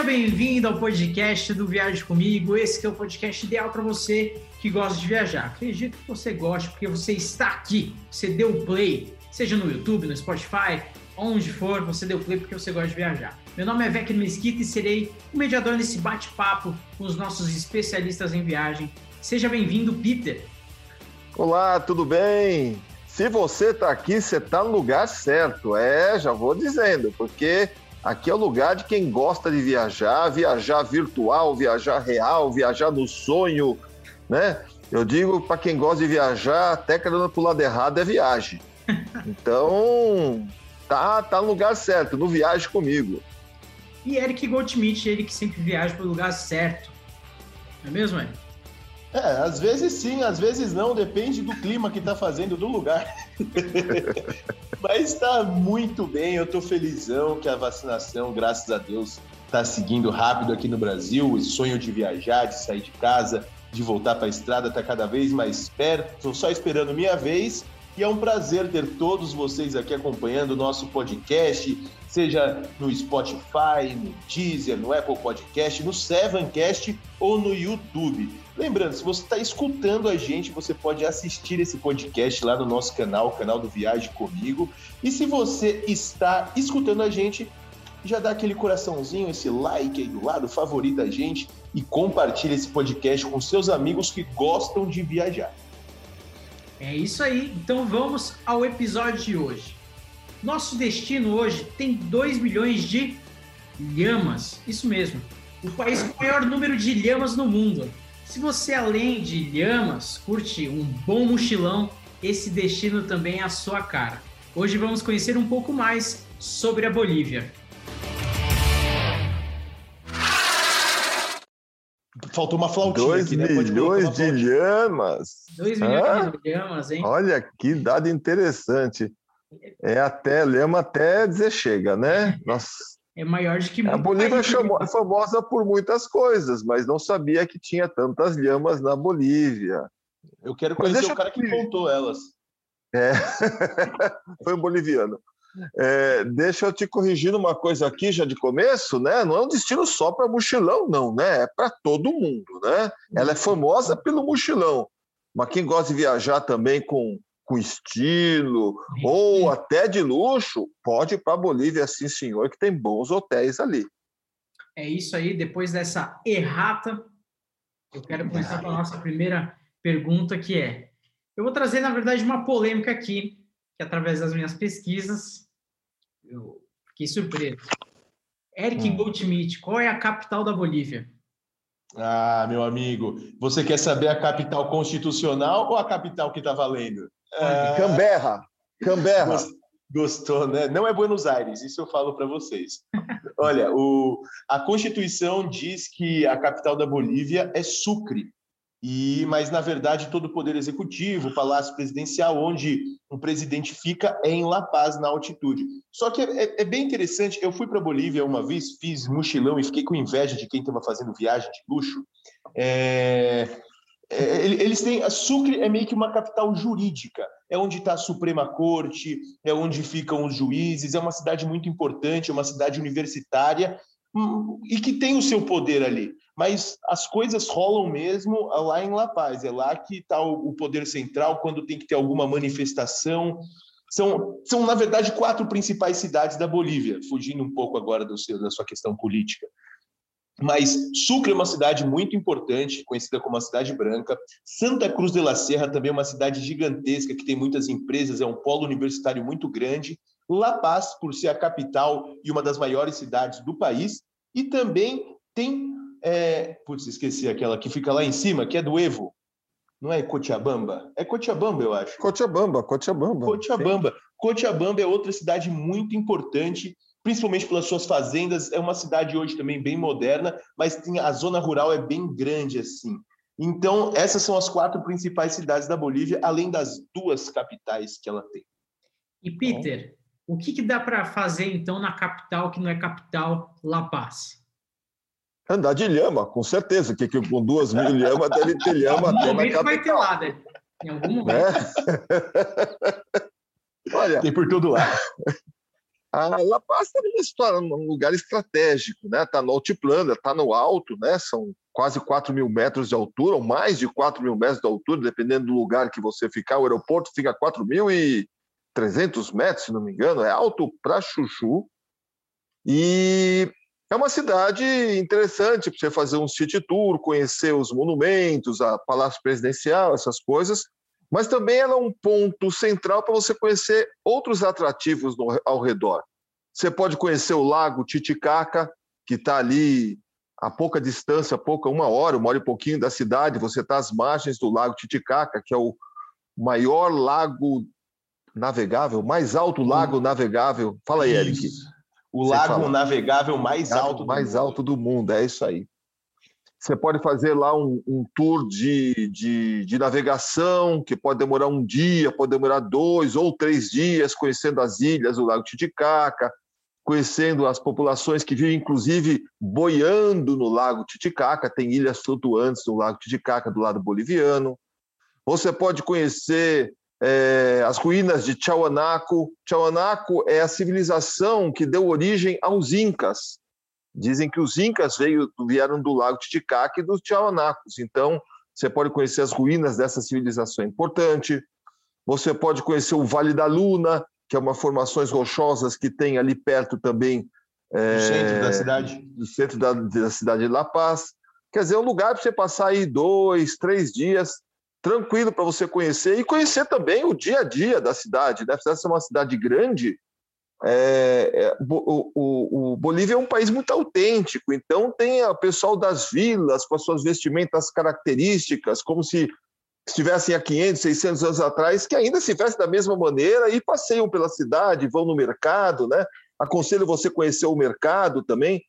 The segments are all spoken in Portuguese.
Seja bem-vindo ao podcast do Viaje Comigo. Esse é o podcast ideal para você que gosta de viajar. Acredito que você gosta porque você está aqui, você deu play, seja no YouTube, no Spotify, onde for, você deu play porque você gosta de viajar. Meu nome é Vecchio Mesquita e serei o mediador nesse bate-papo com os nossos especialistas em viagem. Seja bem-vindo, Peter. Olá, tudo bem? Se você está aqui, você está no lugar certo. É, já vou dizendo, porque aqui é o lugar de quem gosta de viajar, viajar virtual, viajar real, viajar no sonho, né? Eu digo para quem gosta de viajar, até querendo para o lado errado é viagem. Então, tá, tá no lugar certo, no viagem comigo. E Eric Goldschmidt, ele que sempre viaja para o lugar certo. Não é mesmo, Eric? É, às vezes sim, às vezes não, depende do clima que tá fazendo, do lugar. Mas tá muito bem, eu tô felizão que a vacinação, graças a Deus, tá seguindo rápido aqui no Brasil. O sonho de viajar, de sair de casa, de voltar para a estrada tá cada vez mais perto. Tô só esperando minha vez. E é um prazer ter todos vocês aqui acompanhando o nosso podcast, seja no Spotify, no Deezer, no Apple Podcast, no Sevencast ou no YouTube. Lembrando, se você está escutando a gente, você pode assistir esse podcast lá no nosso canal, o canal do Viagem Comigo. E se você está escutando a gente, já dá aquele coraçãozinho, esse like aí do lado, favorita a gente e compartilha esse podcast com seus amigos que gostam de viajar. É isso aí. Então vamos ao episódio de hoje. Nosso destino hoje tem 2 milhões de lhamas. Isso mesmo. O país com o maior número de lhamas no mundo. Se você, além de lhamas, curte um bom mochilão, esse destino também é a sua cara. Hoje vamos conhecer um pouco mais sobre a Bolívia. Faltou uma flautinha Dois aqui, né? milhões de lhamas. 2 milhões de lhamas, hein? Olha que dado interessante. É até lhama até dizer chega, né? Nossa é maior do que A Bolívia é famosa por muitas coisas, mas não sabia que tinha tantas lhamas na Bolívia. Eu quero conhecer o cara que contou elas. É. Foi um boliviano. É, deixa eu te corrigir uma coisa aqui já de começo, né? Não é um destino só para mochilão, não, né? É para todo mundo, né? Ela é famosa pelo mochilão, mas quem gosta de viajar também com com estilo ou até de luxo, pode ir para a Bolívia, sim, senhor, que tem bons hotéis ali. É isso aí. Depois dessa errata, eu quero começar com a nossa primeira pergunta, que é: eu vou trazer, na verdade, uma polêmica aqui, que através das minhas pesquisas, eu fiquei surpreso. Eric hum. Goldschmidt, qual é a capital da Bolívia? Ah, meu amigo, você quer saber a capital constitucional ou a capital que está valendo? É... Canberra. Canberra. Gostou, né? Não é Buenos Aires, isso eu falo para vocês. Olha, o, a Constituição diz que a capital da Bolívia é Sucre, e mas na verdade todo o poder executivo, o palácio presidencial, onde o presidente fica, é em La Paz, na altitude. Só que é, é, é bem interessante. Eu fui para Bolívia uma vez, fiz mochilão e fiquei com inveja de quem estava fazendo viagem de luxo. É, é, eles têm. A Sucre é meio que uma capital jurídica, é onde está a Suprema Corte, é onde ficam os juízes, é uma cidade muito importante, é uma cidade universitária hum, e que tem o seu poder ali. Mas as coisas rolam mesmo lá em La Paz, é lá que está o poder central quando tem que ter alguma manifestação. São, são, na verdade, quatro principais cidades da Bolívia, fugindo um pouco agora do seu, da sua questão política. Mas Sucre é uma cidade muito importante, conhecida como a cidade branca. Santa Cruz de la Serra também é uma cidade gigantesca que tem muitas empresas, é um polo universitário muito grande. La Paz, por ser a capital e uma das maiores cidades do país, e também tem, é... putz, esqueci aquela que fica lá em cima, que é do Evo. Não é Cochabamba? É Cochabamba, eu acho. Cochabamba, Cochabamba. Cochabamba. Cochabamba é outra cidade muito importante principalmente pelas suas fazendas. É uma cidade hoje também bem moderna, mas tem, a zona rural é bem grande assim. Então, essas são as quatro principais cidades da Bolívia, além das duas capitais que ela tem. E Peter, o que, que dá para fazer então na capital que não é capital, La Paz? Andar de lhama, com certeza, que, que com duas mil lhamas deve ter lhama até na capital. vai ter lá, né? Em algum momento. É? Olha, tem por todo lado. A La Paz está numa história, num lugar estratégico, né? Está no altiplano, está no alto, né? São quase 4 mil metros de altura, ou mais de 4 mil metros de altura, dependendo do lugar que você ficar. O aeroporto fica a 4.300 metros, se não me engano, é alto para chuchu. E é uma cidade interessante para você fazer um city tour, conhecer os monumentos, a Palácio Presidencial, essas coisas mas também ela é um ponto central para você conhecer outros atrativos no, ao redor. Você pode conhecer o Lago Titicaca, que está ali a pouca distância, pouca, uma hora, uma hora e pouquinho da cidade, você está às margens do Lago Titicaca, que é o maior lago navegável, mais alto lago navegável. Fala aí, Eric. O lago navegável mais alto mais alto do mundo, é isso aí. Você pode fazer lá um, um tour de, de, de, navegação, que pode demorar um dia, pode demorar dois ou três dias, conhecendo as ilhas do Lago Titicaca, conhecendo as populações que vivem, inclusive, boiando no Lago Titicaca. Tem ilhas flutuantes no Lago Titicaca, do lado boliviano. Você pode conhecer é, as ruínas de Tiahuanaco. Tiahuanaco é a civilização que deu origem aos Incas. Dizem que os Incas veio, vieram do Lago Titicaca e dos Tiahuanacos. Então, você pode conhecer as ruínas dessa civilização importante. Você pode conhecer o Vale da Luna, que é uma formações rochosas que tem ali perto também. É, no centro da cidade. No centro da, da cidade de La Paz. Quer dizer, é um lugar para você passar aí dois, três dias tranquilo para você conhecer e conhecer também o dia a dia da cidade. Deve ser uma cidade grande, é, é, o, o, o, Bolívia é um país muito autêntico, então tem o pessoal das vilas com as suas vestimentas características, como se estivessem há 500, 600 anos atrás, que ainda se vestem da mesma maneira e passeiam pela cidade, vão no mercado, né? Aconselho você conhecer o mercado também,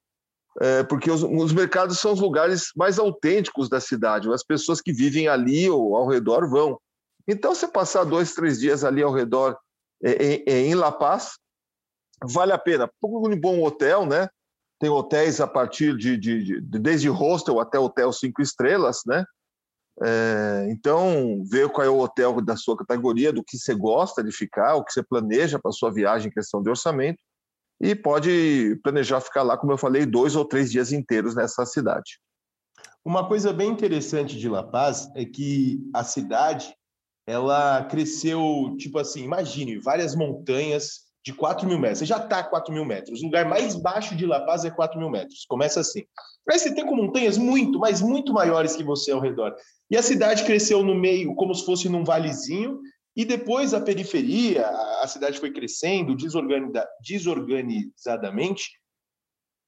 é, porque os, os, mercados são os lugares mais autênticos da cidade, as pessoas que vivem ali ou ao redor vão. Então, você passar dois, três dias ali ao redor é, é, em La Paz, vale a pena. Um bom hotel, né? Tem hotéis a partir de, de, de desde hostel até hotel cinco estrelas, né? É, então, ver qual é o hotel da sua categoria, do que você gosta de ficar, o que você planeja para sua viagem em questão de orçamento, e pode planejar ficar lá, como eu falei, dois ou três dias inteiros nessa cidade. Uma coisa bem interessante de La Paz é que a cidade ela cresceu, tipo assim, imagine, várias montanhas de 4 mil metros. Você já está a 4 mil metros. O lugar mais baixo de La Paz é 4 mil metros. Começa assim. Aí você tem com montanhas muito, mas muito maiores que você ao redor. E a cidade cresceu no meio, como se fosse num valezinho, e depois a periferia, a cidade foi crescendo desorganizadamente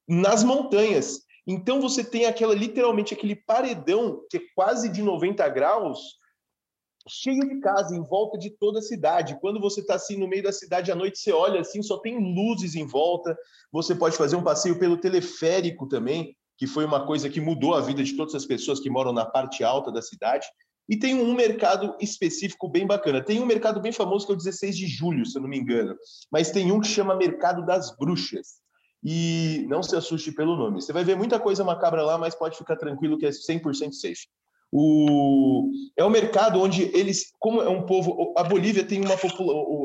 nas montanhas. Então você tem aquela literalmente aquele paredão que é quase de 90 graus cheio de casa em volta de toda a cidade. Quando você está assim no meio da cidade à noite, você olha assim, só tem luzes em volta. Você pode fazer um passeio pelo teleférico também, que foi uma coisa que mudou a vida de todas as pessoas que moram na parte alta da cidade. E tem um mercado específico bem bacana. Tem um mercado bem famoso que é o 16 de julho, se eu não me engano. Mas tem um que chama Mercado das Bruxas. E não se assuste pelo nome. Você vai ver muita coisa macabra lá, mas pode ficar tranquilo que é 100% safe. O, é um mercado onde eles, como é um povo, a Bolívia tem uma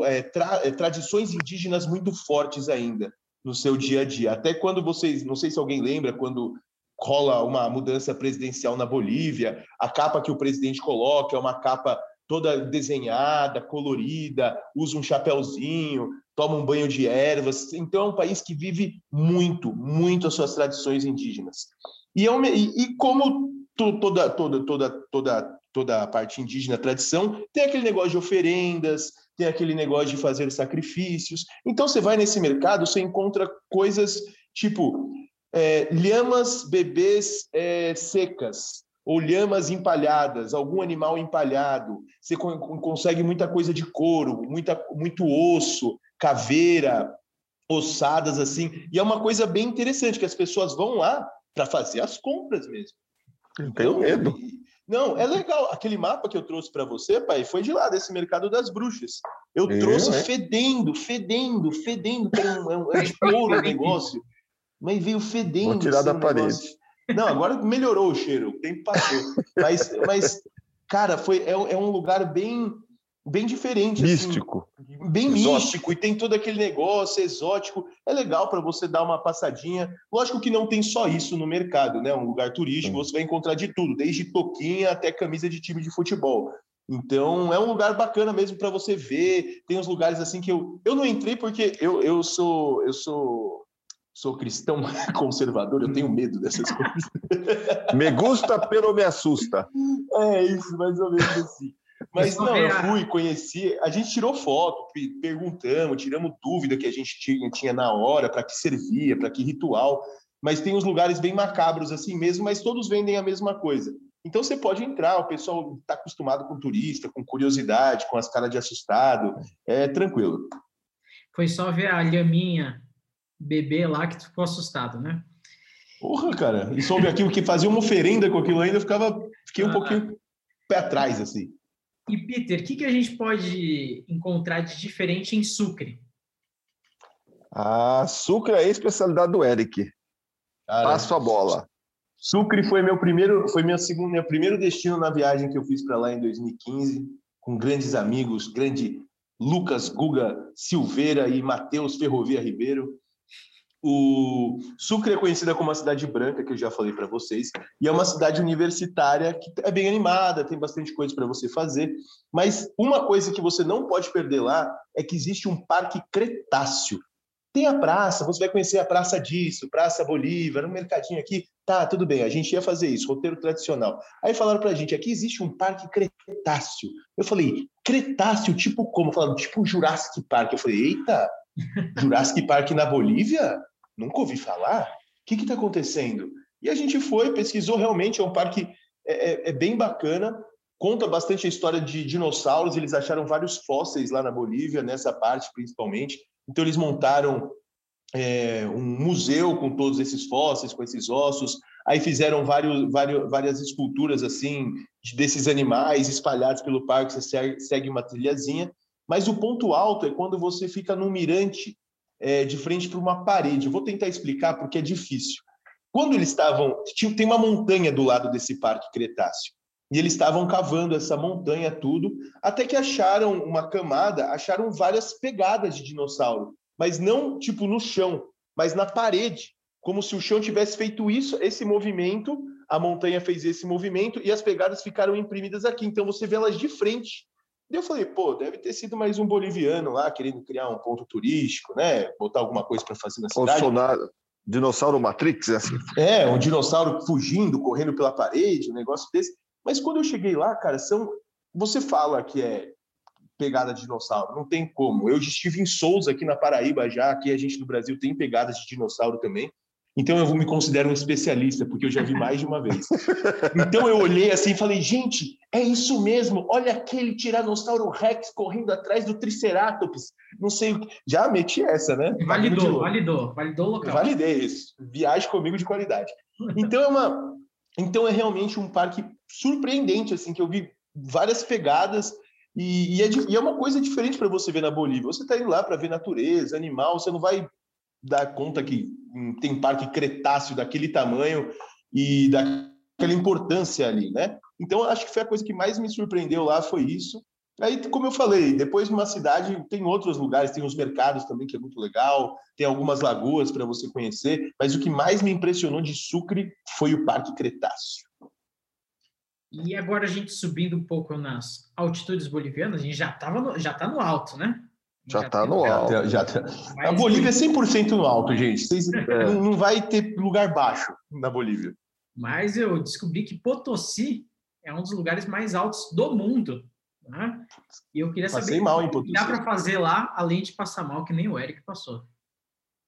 é, tra, é, tradições indígenas muito fortes ainda no seu dia a dia. Até quando vocês, não sei se alguém lembra, quando rola uma mudança presidencial na Bolívia, a capa que o presidente coloca é uma capa toda desenhada, colorida, usa um chapéuzinho, toma um banho de ervas. Então é um país que vive muito, muito as suas tradições indígenas. E, é e, e como toda, toda, toda, toda, toda a parte indígena, tradição, tem aquele negócio de oferendas, tem aquele negócio de fazer sacrifícios. Então, você vai nesse mercado, você encontra coisas tipo é, lhamas bebês é, secas, ou lhamas empalhadas, algum animal empalhado. Você consegue muita coisa de couro, muita, muito osso, caveira, ossadas assim. E é uma coisa bem interessante que as pessoas vão lá para fazer as compras mesmo. Tenho medo. Não, é legal. Aquele mapa que eu trouxe para você, pai, foi de lá, desse mercado das bruxas. Eu é, trouxe é? fedendo, fedendo, fedendo. Tem um, é, é de couro o negócio. Mas veio fedendo. Vou tirar da negócio. parede. Não, agora melhorou o cheiro, o tempo passou. Mas, mas cara, foi, é, é um lugar bem bem diferente. Assim, místico. Assim, bem exótico. místico, e tem todo aquele negócio exótico. É legal para você dar uma passadinha. Lógico que não tem só isso no mercado, né? Um lugar turístico, você vai encontrar de tudo, desde toquinha até camisa de time de futebol. Então é um lugar bacana mesmo para você ver. Tem uns lugares assim que eu eu não entrei porque eu, eu sou eu sou sou cristão conservador, eu tenho medo dessas coisas. me gusta, pero me assusta. É isso, mais ou menos assim. Mas não, eu fui, conheci, a gente tirou foto, perguntamos, tiramos dúvida que a gente tinha, tinha na hora, para que servia, para que ritual. Mas tem uns lugares bem macabros assim mesmo, mas todos vendem a mesma coisa. Então você pode entrar, o pessoal está acostumado com turista, com curiosidade, com as caras de assustado, é tranquilo. Foi só ver a lhaminha bebê lá que tu ficou assustado, né? Porra, cara, e soube aquilo que fazia uma oferenda com aquilo ainda, eu ficava, fiquei um ah. pouquinho pé atrás, assim. E, Peter, o que, que a gente pode encontrar de diferente em Sucre? Ah, Sucre é a especialidade do Eric. Cara, Passo a bola. Sucre foi meu primeiro, foi meu segundo, meu primeiro destino na viagem que eu fiz para lá em 2015, com grandes amigos, grande Lucas Guga Silveira e Matheus Ferrovia Ribeiro. O Sucre é conhecida como uma cidade branca, que eu já falei para vocês, e é uma cidade universitária que é bem animada, tem bastante coisa para você fazer. Mas uma coisa que você não pode perder lá é que existe um parque Cretáceo. Tem a praça, você vai conhecer a praça disso, Praça Bolívar, um mercadinho aqui. Tá, tudo bem, a gente ia fazer isso, roteiro tradicional. Aí falaram pra gente, aqui existe um parque Cretáceo. Eu falei, Cretáceo, tipo como? Falaram, tipo Jurassic Park. Eu falei, eita, Jurassic Park na Bolívia? Nunca ouvi falar. O que está acontecendo? E a gente foi, pesquisou realmente, é um parque é, é, é, bem bacana, conta bastante a história de dinossauros, eles acharam vários fósseis lá na Bolívia, nessa parte principalmente. Então eles montaram é, um museu com todos esses fósseis, com esses ossos. Aí fizeram vários, vários, várias esculturas assim desses animais espalhados pelo parque. Você segue, segue uma trilhazinha. Mas o ponto alto é quando você fica no mirante é, de frente para uma parede. Eu vou tentar explicar porque é difícil. Quando eles estavam. Tem uma montanha do lado desse parque Cretáceo. E eles estavam cavando essa montanha, tudo, até que acharam uma camada, acharam várias pegadas de dinossauro, mas não tipo no chão, mas na parede, como se o chão tivesse feito isso, esse movimento, a montanha fez esse movimento e as pegadas ficaram imprimidas aqui. Então você vê elas de frente. Eu falei, pô, deve ter sido mais um boliviano lá querendo criar um ponto turístico, né? Botar alguma coisa para fazer na cidade. Bolsonaro. Dinossauro Matrix, é assim? É, um dinossauro fugindo, correndo pela parede, um negócio desse. Mas quando eu cheguei lá, cara, são. Você fala que é pegada de dinossauro, não tem como. Eu estive em Souza, aqui na Paraíba já, aqui a gente no Brasil tem pegadas de dinossauro também. Então eu me considero um especialista, porque eu já vi mais de uma vez. Então eu olhei assim e falei, gente, é isso mesmo. Olha aquele Tiranossauro Rex correndo atrás do Triceratops. Não sei o que. Já meti essa, né? Validou, validou, validou o local. Validei isso. Viagem comigo de qualidade. Então é uma. Então é realmente um parque surpreendente, assim, que eu vi várias pegadas e, e, é, e é, uma coisa diferente para você ver na Bolívia. Você está indo lá para ver natureza, animal, você não vai dar conta que tem parque Cretáceo daquele tamanho e daquela importância ali, né? Então, acho que foi a coisa que mais me surpreendeu lá, foi isso. Aí, como eu falei, depois numa cidade tem outros lugares, tem os mercados também, que é muito legal, tem algumas lagoas para você conhecer, mas o que mais me impressionou de Sucre foi o Parque Cretáceo. E agora a gente subindo um pouco nas altitudes bolivianas, a gente já estava já está no alto, né? Já está no alto. Já, já tá. A Bolívia é 100% no alto, gente. Vocês, é. não, vai ter lugar baixo na Bolívia. Mas eu descobri que Potosí é um dos lugares mais altos do mundo. Né? E eu queria Passei saber mal em Potosí. dá para fazer lá, além de passar mal, que nem o Eric passou.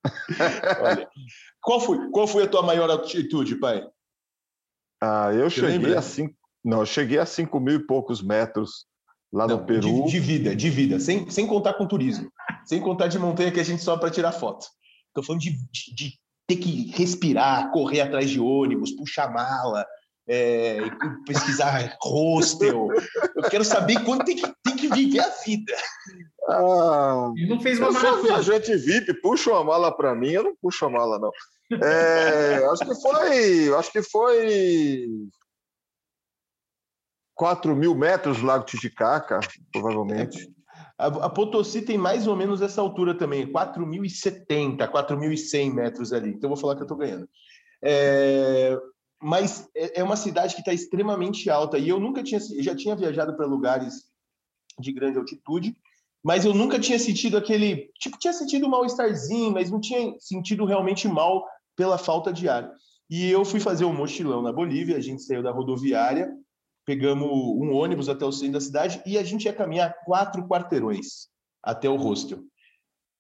Olha, qual foi, qual foi a tua maior altitude, pai? Ah, eu Você cheguei lembra? a cinco, não, eu cheguei a 5 mil e poucos metros lá não, no Peru. De, de, vida, de vida, sem, sem contar com turismo, sem contar de montanha que a gente só para tirar foto. Estou falando de, de, de, ter que respirar, correr atrás de ônibus, puxar mala, é, pesquisar hostel. Eu quero saber quanto tem que, tem que viver a vida. Ah, Ele não fez uma eu sou viajante VIP, puxa uma mala para mim, eu não puxo a mala, não. É, acho que foi, acho que foi 4 mil metros do Lago Titicaca, provavelmente. A, a Potosí tem mais ou menos essa altura também, 4.070, 4.100 metros ali. Então, vou falar que eu estou ganhando. É, mas é, é uma cidade que está extremamente alta e eu nunca tinha, já tinha viajado para lugares de grande altitude, mas eu nunca tinha sentido aquele, tipo, tinha sentido um mal-estarzinho, mas não tinha sentido realmente mal pela falta de ar. E eu fui fazer um mochilão na Bolívia, a gente saiu da rodoviária, pegamos um ônibus até o centro da cidade e a gente ia caminhar quatro quarteirões até o hostel.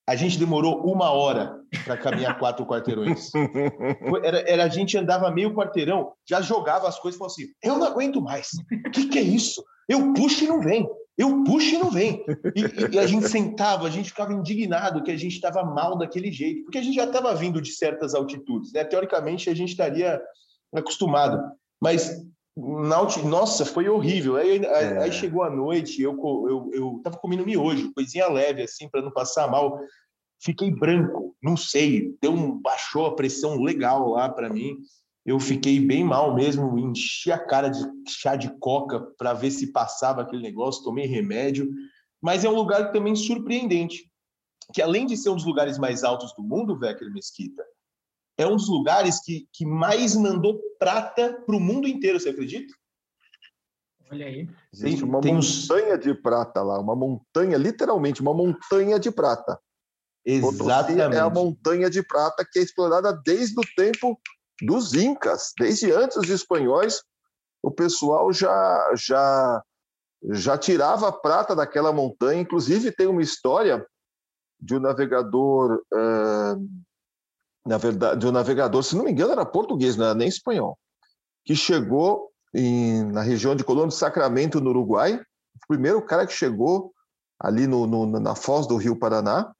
A gente demorou uma hora para caminhar quatro quarteirões. Era, era, a gente andava meio quarteirão, já jogava as coisas e falava assim: eu não aguento mais. O que, que é isso? Eu puxo e não vem. Eu puxo e não vem. E, e, a gente sentava, a gente ficava indignado que a gente estava mal daquele jeito, porque a gente já estava vindo de certas altitudes, né? Teoricamente a gente estaria acostumado, mas na, nossa, foi horrível. Aí, é. aí, chegou a noite, eu eu, eu tava comendo miojo, coisinha leve assim para não passar mal. Fiquei branco, não sei, deu um baixou a pressão legal lá para mim eu fiquei bem mal mesmo, enchi a cara de chá de coca para ver se passava aquele negócio, tomei remédio, mas é um lugar também surpreendente, que além de ser um dos lugares mais altos do mundo, Vecker Mesquita, é um dos lugares que, que mais mandou prata para o mundo inteiro, você acredita? Olha aí. Existe tem, uma tem montanha uns... de prata lá, uma montanha, literalmente, uma montanha de prata. Exatamente. é a montanha de prata que é explorada desde o tempo dos incas, desde antes dos espanhóis, o pessoal já já já tirava prata daquela montanha. Inclusive tem uma história de um navegador, uh, na verdade, de um navegador, se não me engano era português, não era nem espanhol, que chegou em, na região de Colônia de Sacramento, no Uruguai, o primeiro cara que chegou ali no, no, na foz do Rio Paraná,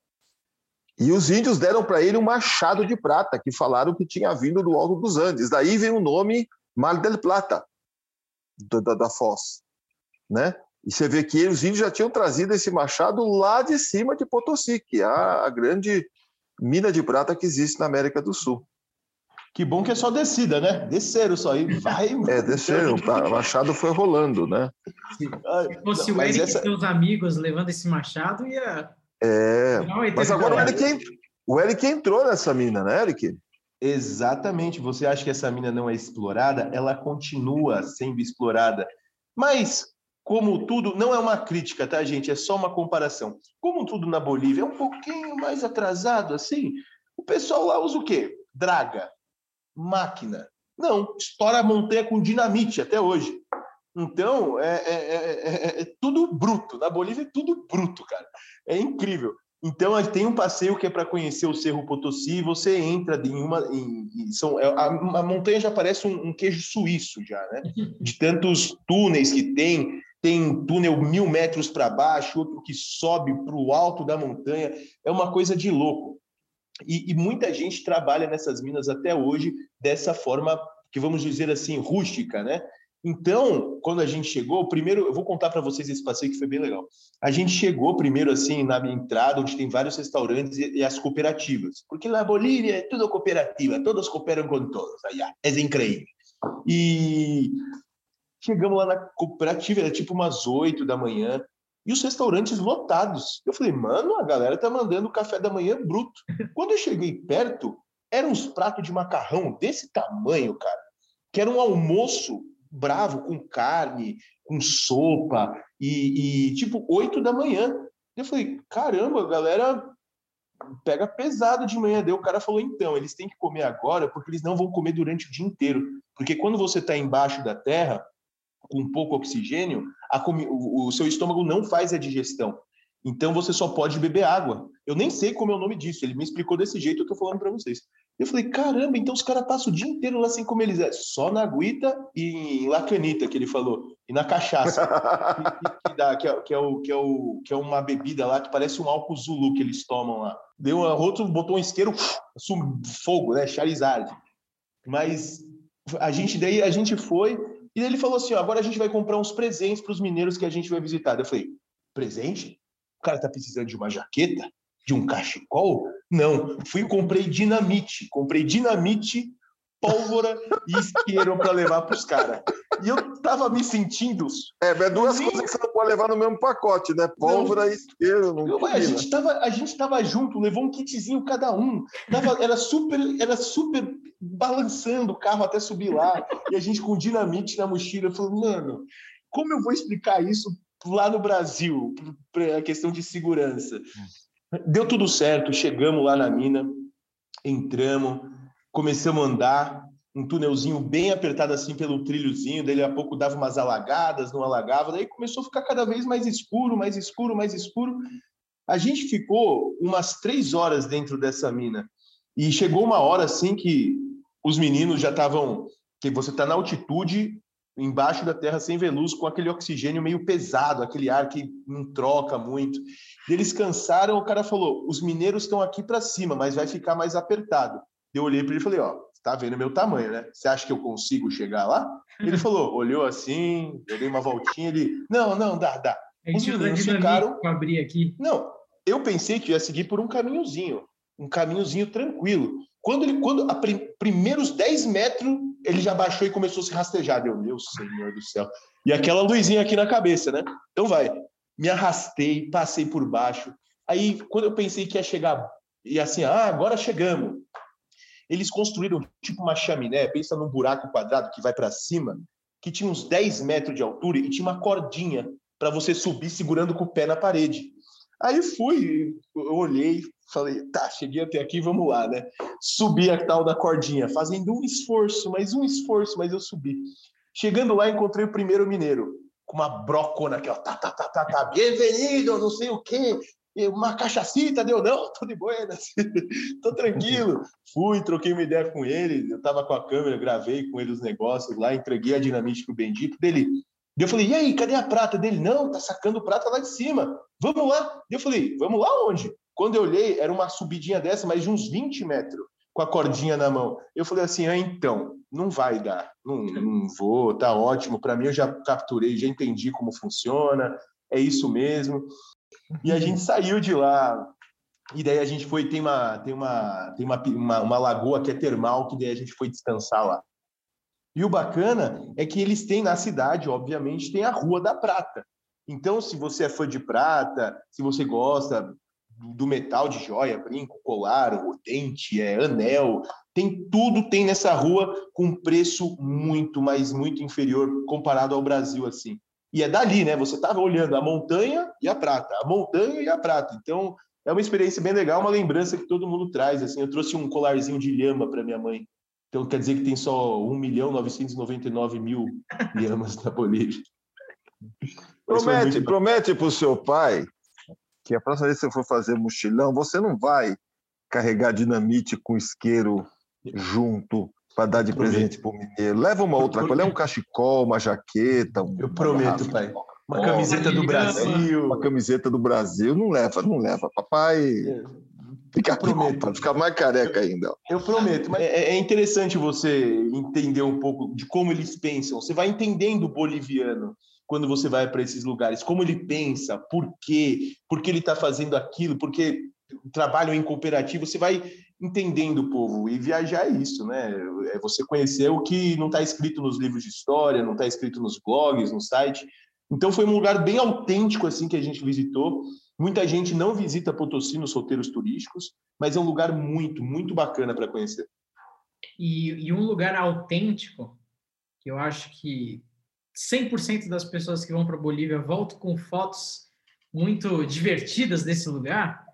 e os índios deram para ele um machado de prata, que falaram que tinha vindo do Alto dos Andes. Daí vem o nome Mar del Plata, da, da, da Foz. Né? E você vê que os índios já tinham trazido esse machado lá de cima de Potosí, que é a grande mina de prata que existe na América do Sul. Que bom que é só descida, né? Desceram só aí, vai. É, desceram, o machado foi rolando, né? Se fosse o Eric essa... e seus amigos levando esse machado, ia é, mas agora o Eric, o Eric entrou nessa mina, né, Eric? Exatamente. Você acha que essa mina não é explorada? Ela continua sendo explorada. Mas, como tudo, não é uma crítica, tá, gente? É só uma comparação. Como tudo na Bolívia é um pouquinho mais atrasado, assim, o pessoal lá usa o quê? Draga, máquina. Não, estoura a montanha com dinamite até hoje. Então, é, é, é, é, tudo bruto. Na Bolívia é tudo bruto, cara. É incrível. Então, tem um passeio que é para conhecer o Cerro Potosí. Você entra em uma. Em, são, a, a, montanha já parece um, um, queijo suíço, já, né? De tantos túneis que tem. Tem túnel mil metros para baixo, outro que sobe para o alto da montanha. É uma coisa de louco. E, e muita gente trabalha nessas minas até hoje dessa forma que vamos dizer assim rústica, né? Então, quando a gente chegou, primeiro, eu vou contar para vocês esse passeio que foi bem legal. A gente chegou primeiro assim na entrada, onde tem vários restaurantes e, e as cooperativas, porque na Bolívia é tudo cooperativa, todos cooperam com todos, é incrível. E chegamos lá na cooperativa, era tipo umas oito da manhã, e os restaurantes lotados. Eu falei, mano, a galera tá mandando café da manhã bruto. Quando eu cheguei perto, eram uns pratos de macarrão desse tamanho, cara, que era um almoço bravo com carne, com sopa, e, e tipo, oito da manhã. Eu falei, caramba, a galera pega pesado de manhã. Daí o cara falou, então, eles têm que comer agora porque eles não vão comer durante o dia inteiro. Porque quando você está embaixo da terra, com pouco oxigênio, o, o seu estômago não faz a digestão. Então você só pode beber água. Eu nem sei como é o nome disso, ele me explicou desse jeito, eu tô falando para vocês. Eu falei, caramba, então os caras passam o dia inteiro lá sem comer eles é só na aguita e em lacanita que ele falou, e na cachaça, que, que, dá, que, é, que, é, o, que, é o, que é uma bebida lá que parece um álcool zulu que eles tomam lá. Deu a outro, botou um isqueiro, fogo, né, Charizard. Mas a gente daí a gente foi e ele falou assim, ó, agora a gente vai comprar uns presentes para os mineiros que a gente vai visitar. Eu falei, presente? O cara tá precisando de uma jaqueta? De um cachecol? Não. Fui e comprei dinamite. Comprei dinamite pólvora e isqueiro para levar para os caras. E eu tava me sentindo. É, é duas nem... coisas que você não pode levar no mesmo pacote, né? Pólvora não. e isqueiro. Não eu, a, gente tava, a gente tava junto, levou um kitzinho cada um. Tava, era, super, era super balançando o carro até subir lá. E a gente com dinamite na mochila. Falei, mano, como eu vou explicar isso lá no Brasil? A questão de segurança. Deu tudo certo, chegamos lá na mina, entramos, começamos a andar, um túnelzinho bem apertado assim pelo trilhozinho, dele a pouco dava umas alagadas, não alagava, daí começou a ficar cada vez mais escuro, mais escuro, mais escuro. A gente ficou umas três horas dentro dessa mina e chegou uma hora assim que os meninos já estavam, que você está na altitude, embaixo da terra sem ver luz, com aquele oxigênio meio pesado, aquele ar que não troca muito. Eles cansaram, o cara falou: os mineiros estão aqui para cima, mas vai ficar mais apertado. Eu olhei para ele e falei: ó, tá vendo meu tamanho, né? Você acha que eu consigo chegar lá? Ele falou, olhou assim, eu dei uma voltinha, ele, não, não, dá, dá. Os meninos ficaram... abrir aqui. Não, eu pensei que ia seguir por um caminhozinho, um caminhozinho tranquilo. Quando ele, quando a prim, primeiros 10 metros, ele já baixou e começou a se rastejar. Deu, meu senhor do céu. E aquela luzinha aqui na cabeça, né? Então vai. Me arrastei, passei por baixo. Aí, quando eu pensei que ia chegar, e assim, ah, agora chegamos. Eles construíram tipo uma chaminé, pensa num buraco quadrado que vai para cima, que tinha uns 10 metros de altura e tinha uma cordinha para você subir segurando com o pé na parede. Aí fui, eu olhei, falei, tá, cheguei até aqui, vamos lá, né? Subi a tal da cordinha, fazendo um esforço, mais um esforço, mas eu subi. Chegando lá, encontrei o primeiro mineiro, com uma brocona aqui, ó, tá, tá, tá, tá, tá, bem-vindo, não sei o quê, uma cachacita, deu não, tô de buenas, tô tranquilo. Fui, troquei uma ideia com ele, eu tava com a câmera, gravei com ele os negócios lá, entreguei a dinamite pro Bendito dele. Eu falei, e aí, cadê a prata dele? Não, tá sacando prata lá de cima. Vamos lá. Eu falei, vamos lá onde? Quando eu olhei, era uma subidinha dessa, mas de uns 20 metros, com a cordinha na mão. Eu falei assim, ah, então, não vai dar, não, não vou, tá ótimo. Para mim, eu já capturei, já entendi como funciona, é isso mesmo. E a gente saiu de lá. E daí a gente foi, tem uma, tem uma, tem uma, uma, uma lagoa que é termal, que daí a gente foi descansar lá. E o bacana é que eles têm na cidade, obviamente, tem a Rua da Prata. Então, se você é fã de prata, se você gosta do metal de joia, brinco, colar, o dente, é, anel, tem tudo tem nessa rua com preço muito, mas muito inferior comparado ao Brasil assim. E é dali, né? Você estava olhando a montanha e a prata, a montanha e a prata. Então, é uma experiência bem legal, uma lembrança que todo mundo traz. Assim, eu trouxe um colarzinho de lhama para minha mãe. Então, quer dizer que tem só 1 milhão 999 mil lhamas na Bolívia. Promete, promete para o seu pai que a próxima vez que você for fazer mochilão, você não vai carregar dinamite com isqueiro junto para dar de presente para o mineiro. Leva uma outra coisa, leva um cachecol, uma jaqueta. Um, eu prometo, pai. Uma camiseta do Brasil. Uma camiseta do Brasil. Não leva, não leva. Papai. É. Fica prometo. ficar mais careca ainda. Eu prometo. Mas é, é interessante você entender um pouco de como eles pensam. Você vai entendendo o boliviano quando você vai para esses lugares, como ele pensa, por quê, por que ele está fazendo aquilo, porque trabalham em cooperativa, você vai entendendo o povo. E viajar é isso, né? É você conhecer o que não está escrito nos livros de história, não está escrito nos blogs, no site. Então foi um lugar bem autêntico assim que a gente visitou. Muita gente não visita Potosí nos roteiros turísticos, mas é um lugar muito, muito bacana para conhecer. E, e, um lugar autêntico, que eu acho que 100% das pessoas que vão para Bolívia voltam com fotos muito divertidas desse lugar,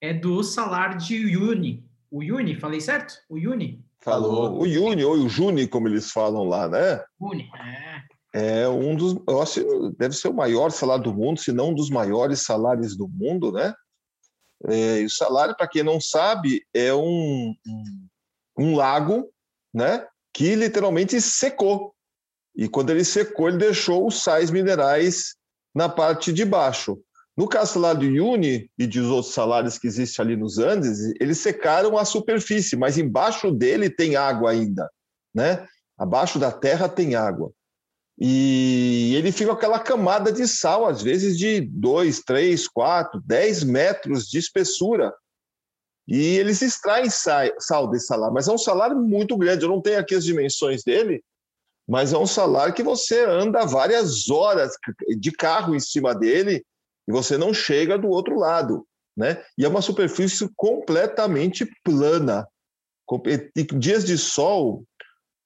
é do Salar de Uyuni. O Uyuni, falei certo? O Uyuni? Falou. O Uyuni, ou o Juni, como eles falam lá, né? Uyuni, é. É um dos, eu acho, deve ser o maior salário do mundo, se não um dos maiores salários do mundo, né? É, e o salário, para quem não sabe, é um, um, um lago, né? Que literalmente secou. E quando ele secou, ele deixou os sais minerais na parte de baixo. No caso lá do Yuni e dos outros salários que existem ali nos Andes, eles secaram a superfície, mas embaixo dele tem água ainda, né? Abaixo da terra tem água. E ele fica aquela camada de sal, às vezes de 2, 3, 4, 10 metros de espessura. E eles extraem sal desse salário, mas é um salário muito grande. Eu não tenho aqui as dimensões dele, mas é um salário que você anda várias horas de carro em cima dele e você não chega do outro lado. Né? E é uma superfície completamente plana. E dias de sol,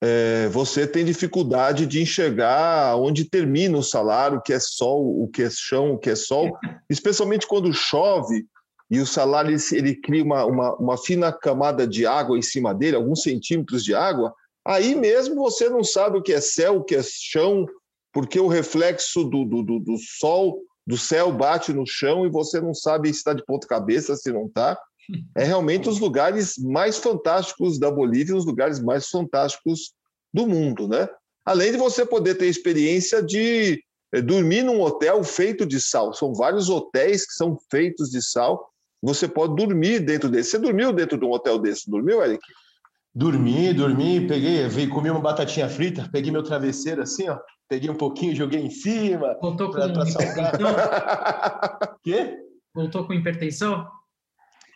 é, você tem dificuldade de enxergar onde termina o salário, o que é sol, o que é chão, o que é sol, especialmente quando chove e o salário ele, ele cria uma, uma, uma, fina camada de água em cima dele, alguns centímetros de água, aí mesmo você não sabe o que é céu, o que é chão, porque o reflexo do, do, do, do sol, do céu bate no chão e você não sabe se está de ponta cabeça, se não está. É realmente os lugares mais fantásticos da Bolívia, os lugares mais fantásticos do mundo, né? Além de você poder ter experiência de eh, dormir num hotel feito de sal. São vários hotéis que são feitos de sal você pode dormir dentro desse. Você dormiu dentro de um hotel desse? Dormiu, Eric? Dormi, dormi, peguei, veio, comi uma batatinha frita, peguei meu travesseiro assim, ó, peguei um pouquinho, joguei em cima. Voltou pra, com pra salgar. Quê? Voltou com hipertensão?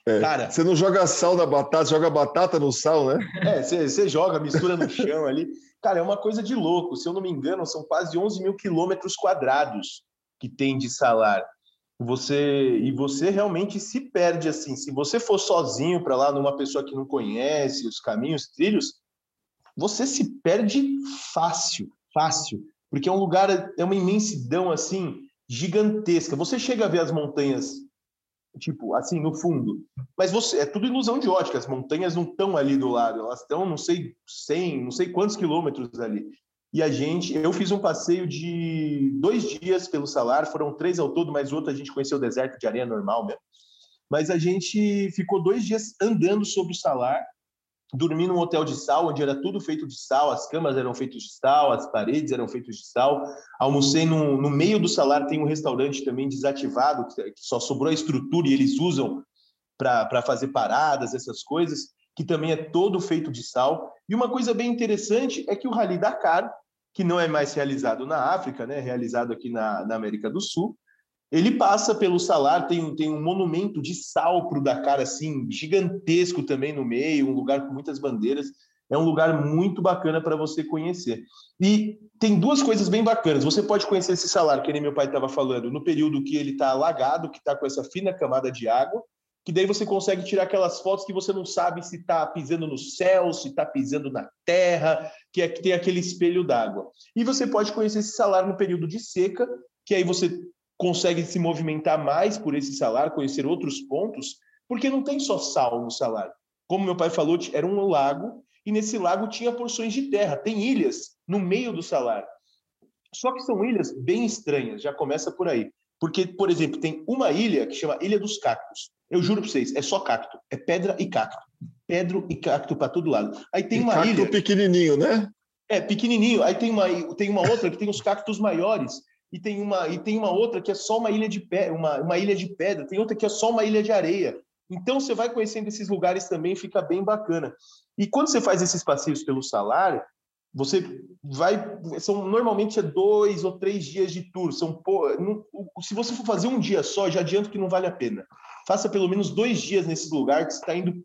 É, Cara, você não joga sal na batata, joga batata no sal, né? É, você, você joga, mistura no chão ali. Cara, é uma coisa de louco. Se eu não me engano, são quase 11 mil quilômetros quadrados que tem de salar você e você realmente se perde assim. Se você for sozinho para lá, numa pessoa que não conhece os caminhos, trilhos, você se perde fácil, fácil, porque é um lugar, é uma imensidão assim gigantesca. Você chega a ver as montanhas tipo assim no fundo, mas você é tudo ilusão de ótica. As montanhas não estão ali do lado, elas estão não sei 100, não sei quantos quilômetros ali. E a gente, eu fiz um passeio de dois dias pelo Salar, foram três ao todo, mas outro a gente conheceu o deserto de areia normal mesmo. Mas a gente ficou dois dias andando sobre o Salar, dormi num hotel de sal, onde era tudo feito de sal, as camas eram feitas de sal, as paredes eram feitas de sal. Almocei no, no meio do salar, tem um restaurante também desativado, que só sobrou a estrutura e eles usam para fazer paradas, essas coisas, que também é todo feito de sal. E uma coisa bem interessante é que o Rally Dakar, que não é mais realizado na África, né, realizado aqui na, na América do Sul. Ele passa pelo salar, tem, tem um monumento de sal para o Dakar, assim, gigantesco também no meio, um lugar com muitas bandeiras. É um lugar muito bacana para você conhecer. E tem duas coisas bem bacanas. Você pode conhecer esse salar, que nem meu pai estava falando, no período que ele está alagado, que está com essa fina camada de água, que daí você consegue tirar aquelas fotos que você não sabe se está pisando no céu, se está pisando na terra, que, é, que tem aquele espelho d'água. E você pode conhecer esse salário no período de seca, que aí você consegue se movimentar mais por esse salário, conhecer outros pontos, porque não tem só sal no salário. Como meu pai falou, era um lago, e nesse lago tinha porções de terra, tem ilhas no meio do salário. Só que são ilhas bem estranhas, já começa por aí. Porque, por exemplo, tem uma ilha que chama Ilha dos Cactos. Eu juro para vocês, é só cacto. É pedra e cacto. Pedro e cacto para todo lado. Aí tem e uma cacto ilha. pequenininho, né? É, pequenininho. Aí tem uma, tem uma outra que tem os cactos maiores. E tem, uma, e tem uma outra que é só uma ilha de pedra, uma, uma ilha de pedra. Tem outra que é só uma ilha de areia. Então você vai conhecendo esses lugares também, fica bem bacana. E quando você faz esses passeios pelo salário, você vai. São normalmente é dois ou três dias de tour. São, se você for fazer um dia só, já adianto que não vale a pena faça pelo menos dois dias nesse lugar que está indo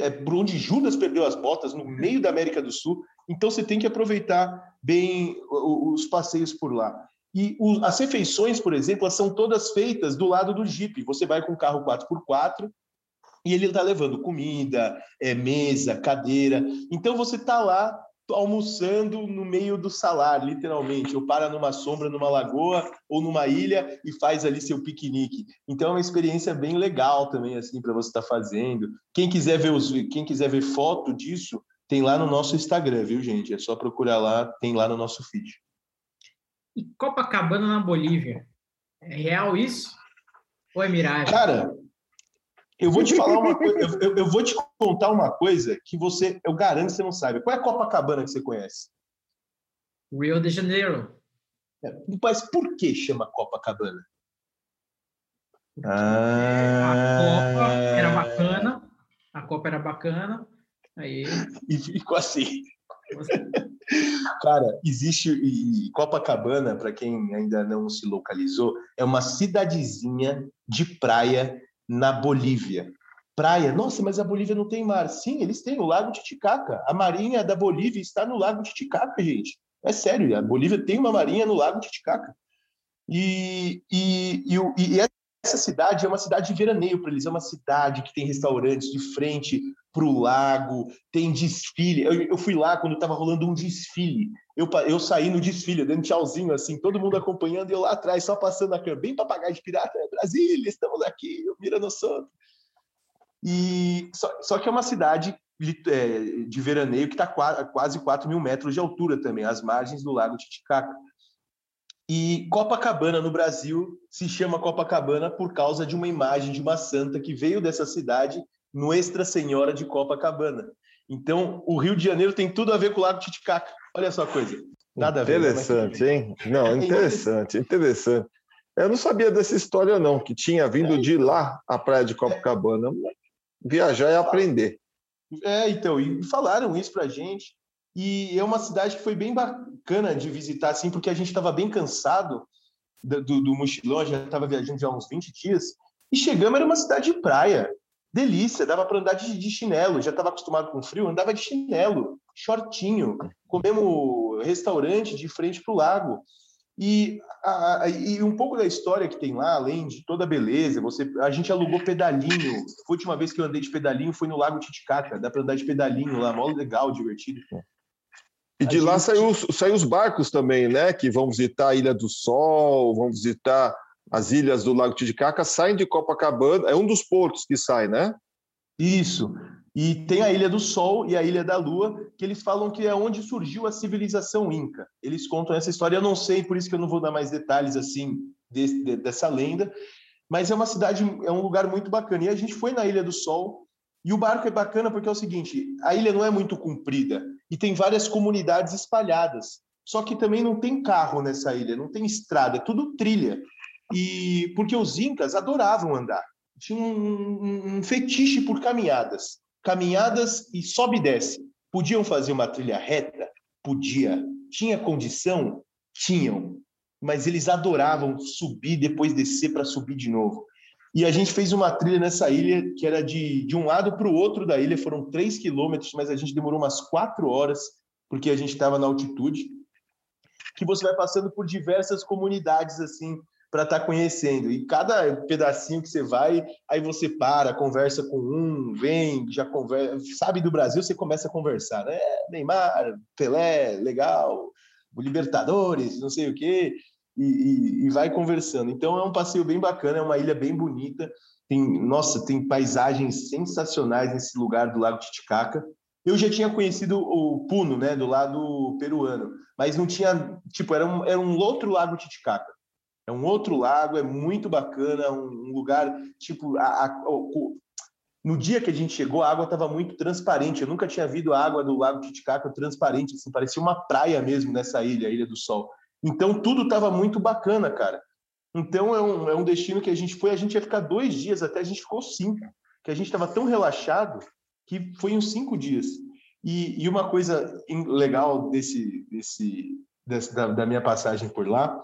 é, por onde Judas perdeu as botas, no meio da América do Sul. Então você tem que aproveitar bem os passeios por lá. E as refeições, por exemplo, elas são todas feitas do lado do Jeep. Você vai com o carro 4x4 e ele está levando comida, é, mesa, cadeira. Então você está lá almoçando no meio do salário, literalmente, ou para numa sombra, numa lagoa ou numa ilha e faz ali seu piquenique. Então é uma experiência bem legal também assim para você estar tá fazendo. Quem quiser ver os, quem quiser ver foto disso, tem lá no nosso Instagram, viu, gente? É só procurar lá, tem lá no nosso feed. E Copacabana na Bolívia, é real isso? Ou é miragem? Cara, eu vou te falar uma coisa, eu, eu, vou te contar uma coisa que você, eu garanto que você não sabe. Qual é a Copacabana que você conhece? Rio de Janeiro. É, mas por que chama Copacabana? Ah... A Copa era bacana, a Copa era bacana, aí... E ficou assim. Cara, existe e Copacabana, para quem ainda não se localizou, é uma cidadezinha de praia na Bolívia. praia. Nossa, mas a Bolívia não tem mar. Sim, eles têm o Lago Titicaca. A marinha da Bolívia está no Lago Titicaca, gente. É sério, a Bolívia tem uma marinha no Lago Titicaca. E, e, e, e essa cidade é uma cidade de veraneio para eles, é uma cidade que tem restaurantes de frente para o lago, tem desfile. Eu, eu fui lá quando estava rolando um desfile. Eu, eu saí no desfile, dando tchauzinho, assim, todo mundo acompanhando, e eu lá atrás, só passando a câmera, bem papagaio de pirata, é Brasília, estamos aqui, eu Mirando Santo. E só, só que é uma cidade é, de veraneio que está quase 4 mil metros de altura também, às margens do Lago Titicaca. E Copacabana, no Brasil, se chama Copacabana por causa de uma imagem de uma santa que veio dessa cidade, Nuestra Senhora de Copacabana. Então, o Rio de Janeiro tem tudo a ver com o Lago Titicaca. Olha só a coisa. Nada a ver. Né? Interessante, hein? Não, interessante, interessante. Eu não sabia dessa história, não, que tinha vindo de lá a praia de Copacabana. Viajar e aprender. É, então, e falaram isso pra gente. E é uma cidade que foi bem bacana de visitar, assim, porque a gente estava bem cansado do, do, do mochilão, já estava viajando já há uns 20 dias, e chegamos, era uma cidade de praia. Delícia, dava para andar de, de, chinelo, já estava acostumado com frio, andava de chinelo, shortinho, comemos restaurante de frente para o lago. E, a, e um pouco da história que tem lá, além de toda a beleza, você, a gente alugou pedalinho. A última vez que eu andei de pedalinho foi no Lago Titicaca, dá para andar de pedalinho lá, mó legal, divertido. E de lá saiu, saiu os barcos também, né? Que vão visitar a Ilha do Sol, vão visitar as ilhas do Lago Titicaca, saem de Copacabana, é um dos portos que sai, né? Isso. E tem a Ilha do Sol e a Ilha da Lua, que eles falam que é onde surgiu a civilização inca. Eles contam essa história, eu não sei, por isso que eu não vou dar mais detalhes assim dessa lenda, mas é uma cidade, é um lugar muito bacana. E a gente foi na Ilha do Sol, e o barco é bacana porque é o seguinte, a ilha não é muito comprida, e tem várias comunidades espalhadas. Só que também não tem carro nessa ilha, não tem estrada, é tudo trilha. E porque os incas adoravam andar, tinha um, um, um fetiche por caminhadas, caminhadas e sobe e desce. Podiam fazer uma trilha reta, podia. Tinha condição, tinham. Mas eles adoravam subir depois descer para subir de novo. E a gente fez uma trilha nessa ilha que era de, de um lado para o outro da ilha, foram três quilômetros, mas a gente demorou umas quatro horas, porque a gente estava na altitude. Que você vai passando por diversas comunidades assim para estar tá conhecendo. E cada pedacinho que você vai, aí você para, conversa com um, vem, já conversa, sabe do Brasil, você começa a conversar, né? Neymar, Pelé, legal, Libertadores, não sei o quê e, e, e, vai conversando. Então é um passeio bem bacana, é uma ilha bem bonita. Tem, nossa, tem paisagens sensacionais nesse lugar do Lago Titicaca. Eu já tinha conhecido o Puno, né, do lado peruano, mas não tinha, tipo, era um, era um outro Lago Titicaca. É um outro lago, é muito bacana, um, um lugar, tipo, a, a, o, no dia que a gente chegou, a água estava muito transparente. Eu nunca tinha visto a água do Lago Titicaca transparente, assim, parecia uma praia mesmo nessa ilha, a Ilha do Sol. Então tudo estava muito bacana, cara. Então é um, é um destino que a gente foi, a gente ia ficar dois dias, até a gente ficou cinco, que a gente estava tão relaxado que foi uns cinco dias. E, e uma coisa legal desse, desse, desse da, da, minha passagem por lá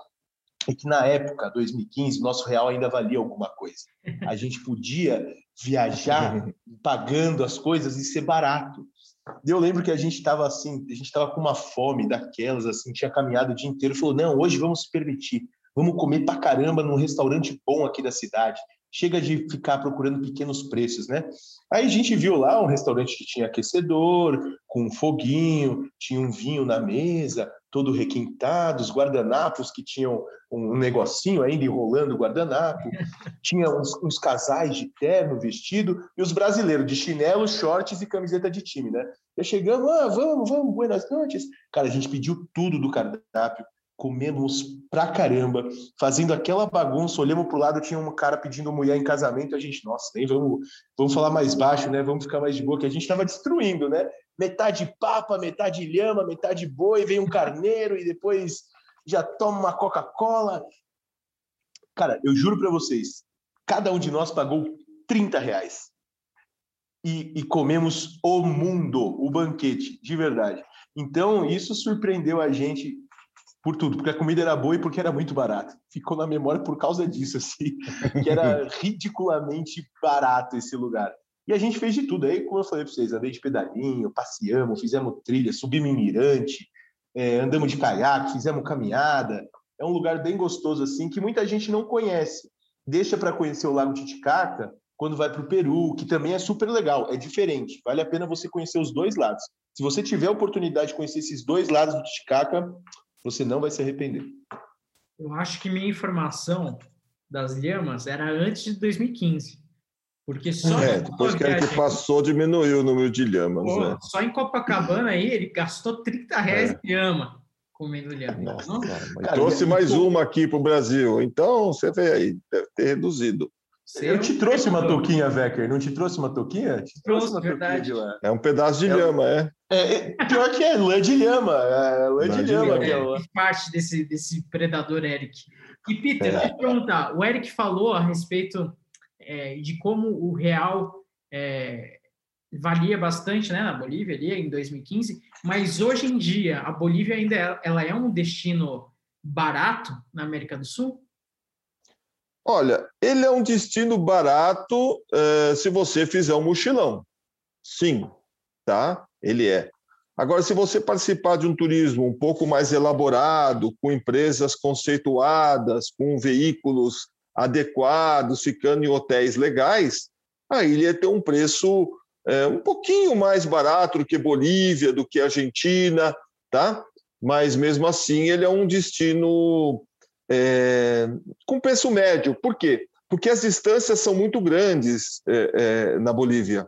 é que na época, 2015, nosso real ainda valia alguma coisa. A gente podia viajar pagando as coisas e ser barato. Eu lembro que a gente estava assim, a gente estava com uma fome daquelas, assim, tinha caminhado o dia inteiro, falou: não, hoje vamos se permitir, vamos comer pra caramba num restaurante bom aqui da cidade. Chega de ficar procurando pequenos preços, né? Aí a gente viu lá um restaurante que tinha aquecedor, com um foguinho, tinha um vinho na mesa, todo requintado, os guardanapos que tinham um negocinho ainda enrolando o guardanapo, tinha uns, uns, casais de terno vestido e os brasileiros de chinelo, shorts e camiseta de time, né? E chegamos, ah, vamos, vamos, buenas noites. Cara, a gente pediu tudo do cardápio, comemos pra caramba, fazendo aquela bagunça, olhamos pro lado, tinha um cara pedindo mulher em casamento, a gente, nossa, nem vamos, vamos falar mais baixo, né? Vamos ficar mais de boa, que a gente tava destruindo, né? Metade papa, metade lhama, metade boi, vem um carneiro e depois já toma uma Coca-Cola. Cara, eu juro para vocês, cada um de nós pagou 30 reais. E, e, comemos o mundo, o banquete, de verdade. Então, isso surpreendeu a gente por tudo, porque a comida era boa e porque era muito barata. Ficou na memória por causa disso, assim, que era ridiculamente barato esse lugar. E a gente fez de tudo. Aí, como eu falei para vocês, andei de pedalinho, passeamos, fizemos trilha, subimos em mirante, é, andamos de caiaque, fizemos caminhada. É um lugar bem gostoso assim que muita gente não conhece. Deixa para conhecer o Lago Titicaca quando vai para o Peru, que também é super legal, é diferente. Vale a pena você conhecer os dois lados. Se você tiver a oportunidade de conhecer esses dois lados do Titicaca, você não vai se arrepender. Eu acho que minha informação das lhamas era antes de 2015. Porque só é, depois que ele passou, diminuiu o número de lhamas. Pô, né? Só em Copacabana aí, ele gastou 30 reais é. de lhama comendo lhama. Nossa, cara, trouxe mais uma aqui para o Brasil. Então, você vê aí, deve ter reduzido. Eu te trouxe uma touquinha, Vecker. Não te trouxe uma touquinha? Te trouxe uma verdade. de lá. É um pedaço de é, lhama, é. é. é. Pior que é lã de lhama. É, lã de, de lhama. lhama. É, parte desse, desse predador Eric. E, Peter, é. deixa eu te perguntar. O Eric falou a respeito é, de como o real é, valia bastante né, na Bolívia ali em 2015, mas hoje em dia a Bolívia ainda é, ela é um destino barato na América do Sul? Olha, ele é um destino barato uh, se você fizer um mochilão. Sim, tá? Ele é. Agora, se você participar de um turismo um pouco mais elaborado, com empresas conceituadas, com veículos adequados, ficando em hotéis legais, aí ele ia ter um preço é, um pouquinho mais barato do que Bolívia, do que Argentina, tá? Mas mesmo assim ele é um destino é, com preço médio. Por quê? Porque as distâncias são muito grandes é, é, na Bolívia.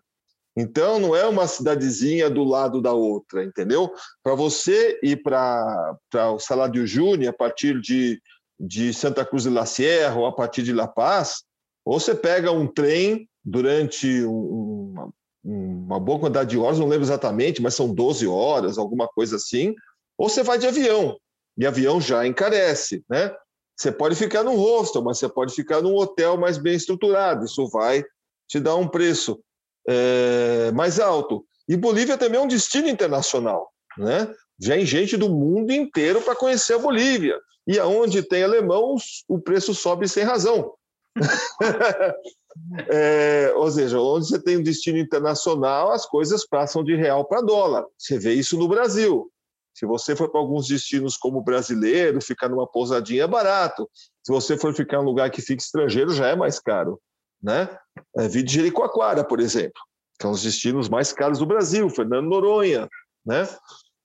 Então, não é uma cidadezinha do lado da outra, entendeu? Para você ir para o Salário Júnior, a partir de, de Santa Cruz de la Sierra ou a partir de La Paz, ou você pega um trem durante um, uma, uma boa quantidade de horas, não lembro exatamente, mas são 12 horas, alguma coisa assim, ou você vai de avião, e avião já encarece, né? Você pode ficar num hostel, mas você pode ficar num hotel mais bem estruturado. Isso vai te dar um preço é, mais alto. E Bolívia também é um destino internacional, né? Vem gente do mundo inteiro para conhecer a Bolívia. E aonde tem alemão, o preço sobe sem razão. é, ou seja, onde você tem um destino internacional, as coisas passam de real para dólar. Você vê isso no Brasil. Se você for para alguns destinos como brasileiro, ficar numa pousadinha é barato. Se você for ficar em um lugar que fica estrangeiro, já é mais caro. Né? É, de Jericoacoara, por exemplo, que são os destinos mais caros do Brasil, Fernando Noronha. Né?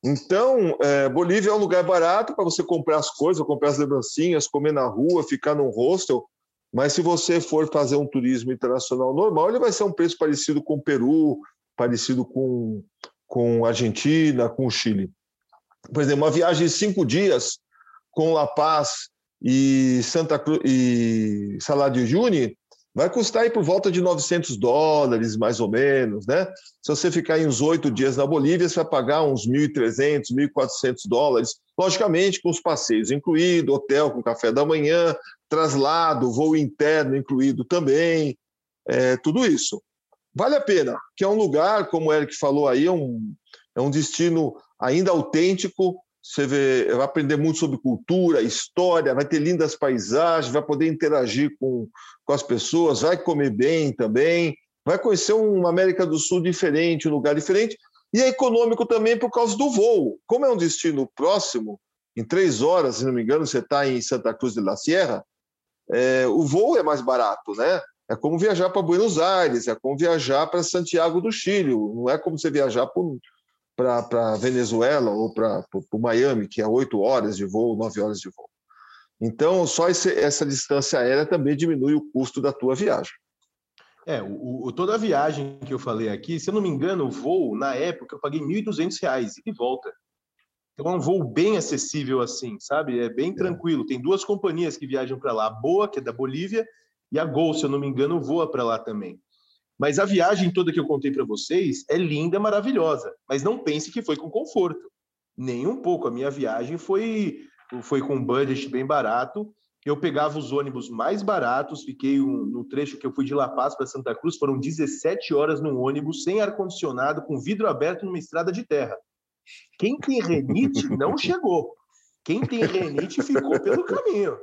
Então, é, Bolívia é um lugar barato para você comprar as coisas, comprar as lembrancinhas, comer na rua, ficar num hostel. Mas se você for fazer um turismo internacional normal, ele vai ser um preço parecido com o Peru, parecido com, com Argentina, com o Chile por exemplo, uma viagem de cinco dias com La Paz e Santa Cruz e Salário Juni vai custar aí por volta de 900 dólares, mais ou menos, né? Se você ficar em uns oito dias na Bolívia, você vai pagar uns 1.300, 1.400 dólares, logicamente com os passeios incluído, hotel com café da manhã, traslado, voo interno incluído também, é, tudo isso. Vale a pena, que é um lugar, como o Eric falou aí, é um, é um destino ainda autêntico. Você vê, vai aprender muito sobre cultura, história, vai ter lindas paisagens, vai poder interagir com, com as pessoas, vai comer bem também, vai conhecer uma América do Sul diferente, um lugar diferente, e é econômico também por causa do voo. Como é um destino próximo, em três horas, se não me engano, você está em Santa Cruz de la Sierra, é, o voo é mais barato, né? É como viajar para Buenos Aires, é como viajar para Santiago do Chile, não é como você viajar por, para Venezuela ou para Miami, que é oito horas de voo, nove horas de voo. Então, só esse, essa distância aérea também diminui o custo da tua viagem. É, o, o, toda a viagem que eu falei aqui, se eu não me engano, o voo, na época, eu paguei R$ 1.200 e de volta. Então é um voo bem acessível assim, sabe? É bem é. tranquilo. Tem duas companhias que viajam para lá, a Boa, que é da Bolívia, e a Gol, se eu não me engano, voa para lá também. Mas a viagem toda que eu contei para vocês é linda, maravilhosa. Mas não pense que foi com conforto. Nem um pouco. A minha viagem foi, foi com um budget bem barato. Eu pegava os ônibus mais baratos, fiquei um, no trecho que eu fui de La Paz para Santa Cruz, foram 17 horas num ônibus, sem ar-condicionado, com vidro aberto numa estrada de terra. Quem tem renite não chegou. Quem tem renite ficou pelo caminho.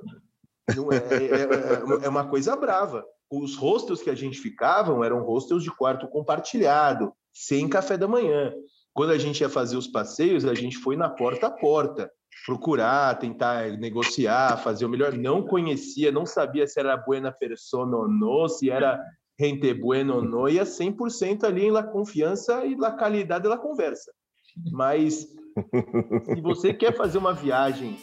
É, é, é, é, uma coisa brava. Os hostels que a gente ficavam eram hostels de quarto compartilhado, sem café da manhã. Quando a gente ia fazer os passeios, a gente foi na porta a porta, procurar, tentar negociar, fazer o melhor. Não conhecia, não sabia se era buena persona ou não, se era gente bueno ou não, ia 100% ali na confiança e na qualidade da conversa. Mas se você quer fazer uma viagem,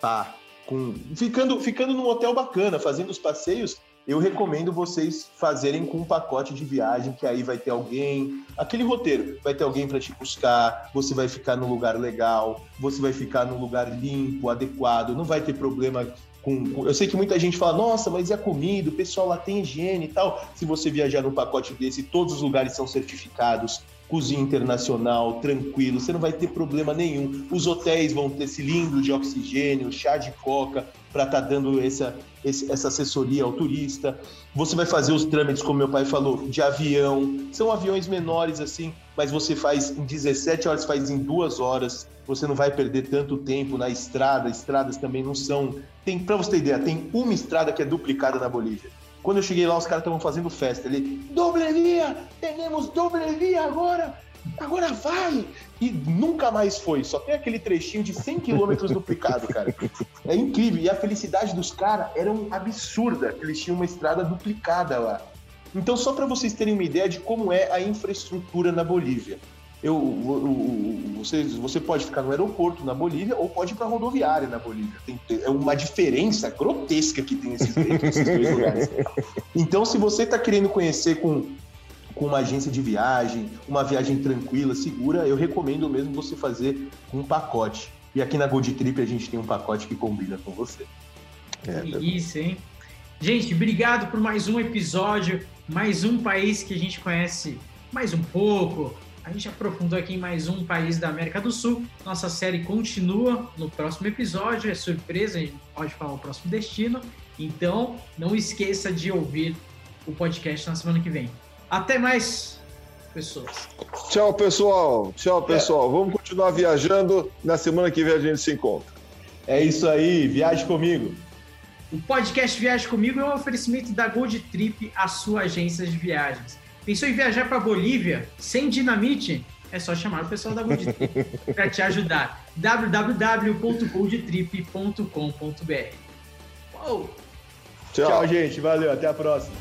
tá, com ficando ficando num hotel bacana, fazendo os passeios, eu recomendo vocês fazerem com um pacote de viagem, que aí vai ter alguém, aquele roteiro, vai ter alguém para te buscar, você vai ficar num lugar legal, você vai ficar num lugar limpo, adequado, não vai ter problema com, eu sei que muita gente fala, nossa, mas e a comida? O pessoal lá tem higiene e tal. Se você viajar num pacote desse, todos os lugares são certificados, cozinha internacional, tranquilo, você não vai ter problema nenhum. Os hotéis vão ter cilindro de oxigênio, chá de coca para estar tá dando essa, essa assessoria ao turista. Você vai fazer os trâmites, como meu pai falou, de avião. São aviões menores assim, mas você faz em 17 horas, faz em duas horas. Você não vai perder tanto tempo na estrada. Estradas também não são. Tem, para você ter ideia, tem uma estrada que é duplicada na Bolívia. Quando eu cheguei lá, os caras estavam fazendo festa ali. Doble via! Temos doble via agora! Agora vai! E nunca mais foi. Só tem aquele trechinho de 100 quilômetros duplicado, cara. É incrível. E a felicidade dos caras era um absurda. Eles tinham uma estrada duplicada lá. Então, só para vocês terem uma ideia de como é a infraestrutura na Bolívia eu, você, você pode ficar no aeroporto na Bolívia ou pode ir para a rodoviária na Bolívia. Tem, é uma diferença grotesca que tem esses, esses dois lugares. Então, se você está querendo conhecer com, com uma agência de viagem, uma viagem tranquila, segura, eu recomendo mesmo você fazer um pacote. E aqui na Gold Trip a gente tem um pacote que combina com você. É, Isso, hein? Gente, obrigado por mais um episódio, mais um país que a gente conhece mais um pouco, a gente aprofundou aqui em mais um país da América do Sul. Nossa série continua no próximo episódio, é surpresa, a gente pode falar o próximo destino. Então, não esqueça de ouvir o podcast na semana que vem. Até mais, pessoas. Tchau, pessoal. Tchau, pessoal. É. Vamos continuar viajando. Na semana que vem a gente se encontra. É isso aí. Viaje comigo. O podcast Viaje Comigo é um oferecimento da Gold Trip, a sua agência de viagens. Pensou em viajar para Bolívia sem dinamite? É só chamar o pessoal da Gold Trip para te ajudar. www.goldtrip.com.br. Tchau. Tchau, gente. Valeu. Até a próxima.